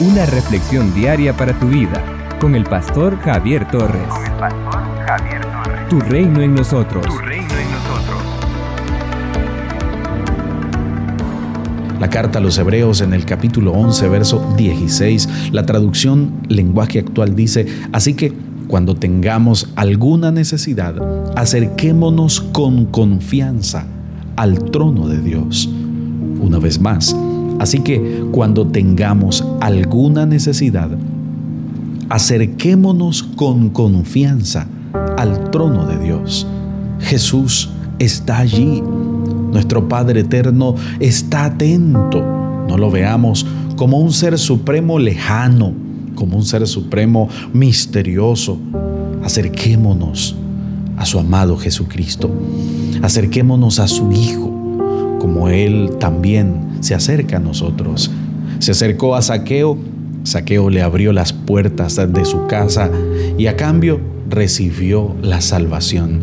una reflexión diaria para tu vida con el pastor Javier Torres. Con el pastor Javier Torres. Tu reino en nosotros. Tu reino en nosotros. La carta a los Hebreos en el capítulo 11, verso 16, la traducción lenguaje actual dice, así que cuando tengamos alguna necesidad, acerquémonos con confianza al trono de Dios. Una vez más, así que cuando tengamos alguna necesidad, acerquémonos con confianza al trono de Dios. Jesús está allí. Nuestro Padre Eterno está atento. No lo veamos como un ser supremo lejano, como un ser supremo misterioso. Acerquémonos a su amado Jesucristo. Acerquémonos a su Hijo, como Él también se acerca a nosotros. Se acercó a Saqueo, Saqueo le abrió las puertas de su casa y a cambio recibió la salvación.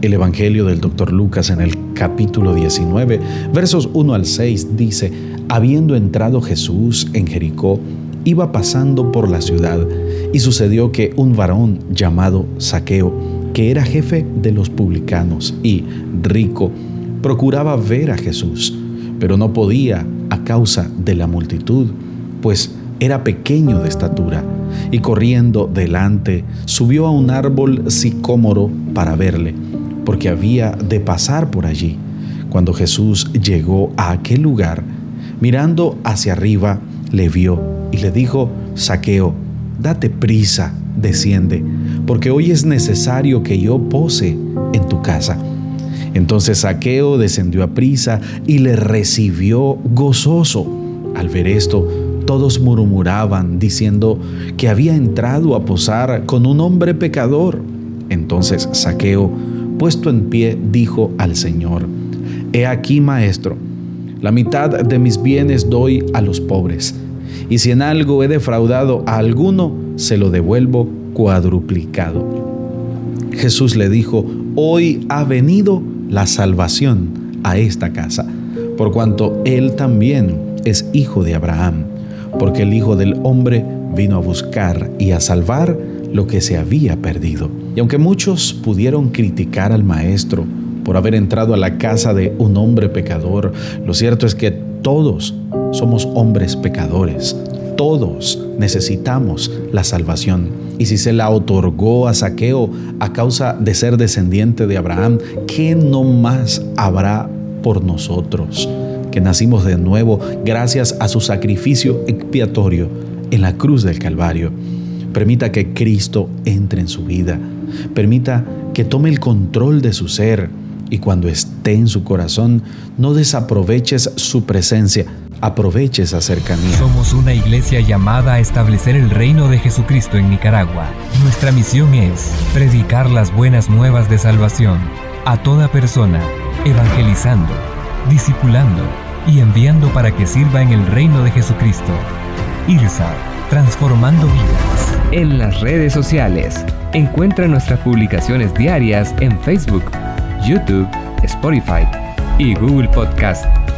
El Evangelio del doctor Lucas en el capítulo 19, versos 1 al 6 dice, habiendo entrado Jesús en Jericó, iba pasando por la ciudad y sucedió que un varón llamado Saqueo, que era jefe de los publicanos y rico, procuraba ver a Jesús, pero no podía a causa de la multitud, pues era pequeño de estatura, y corriendo delante subió a un árbol sicómoro para verle, porque había de pasar por allí. Cuando Jesús llegó a aquel lugar, mirando hacia arriba, le vio y le dijo, Saqueo, date prisa, desciende, porque hoy es necesario que yo pose en tu casa. Entonces Saqueo descendió a prisa y le recibió gozoso. Al ver esto, todos murmuraban diciendo que había entrado a posar con un hombre pecador. Entonces Saqueo, puesto en pie, dijo al Señor, He aquí, maestro, la mitad de mis bienes doy a los pobres, y si en algo he defraudado a alguno, se lo devuelvo cuadruplicado. Jesús le dijo, Hoy ha venido la salvación a esta casa, por cuanto él también es hijo de Abraham porque el Hijo del Hombre vino a buscar y a salvar lo que se había perdido. Y aunque muchos pudieron criticar al Maestro por haber entrado a la casa de un hombre pecador, lo cierto es que todos somos hombres pecadores. Todos necesitamos la salvación. Y si se la otorgó a Saqueo a causa de ser descendiente de Abraham, ¿qué no más habrá por nosotros? que nacimos de nuevo gracias a su sacrificio expiatorio en la cruz del Calvario. Permita que Cristo entre en su vida. Permita que tome el control de su ser y cuando esté en su corazón, no desaproveches su presencia, aproveche esa cercanía. Somos una iglesia llamada a establecer el reino de Jesucristo en Nicaragua. Nuestra misión es predicar las buenas nuevas de salvación a toda persona, evangelizando discipulando y enviando para que sirva en el reino de Jesucristo. IRSA, transformando vidas. En las redes sociales, encuentra nuestras publicaciones diarias en Facebook, YouTube, Spotify y Google Podcast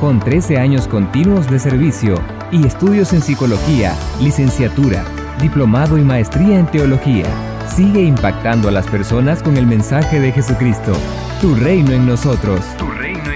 con 13 años continuos de servicio y estudios en psicología, licenciatura, diplomado y maestría en teología sigue impactando a las personas con el mensaje de Jesucristo. Tu reino en nosotros. Tu reino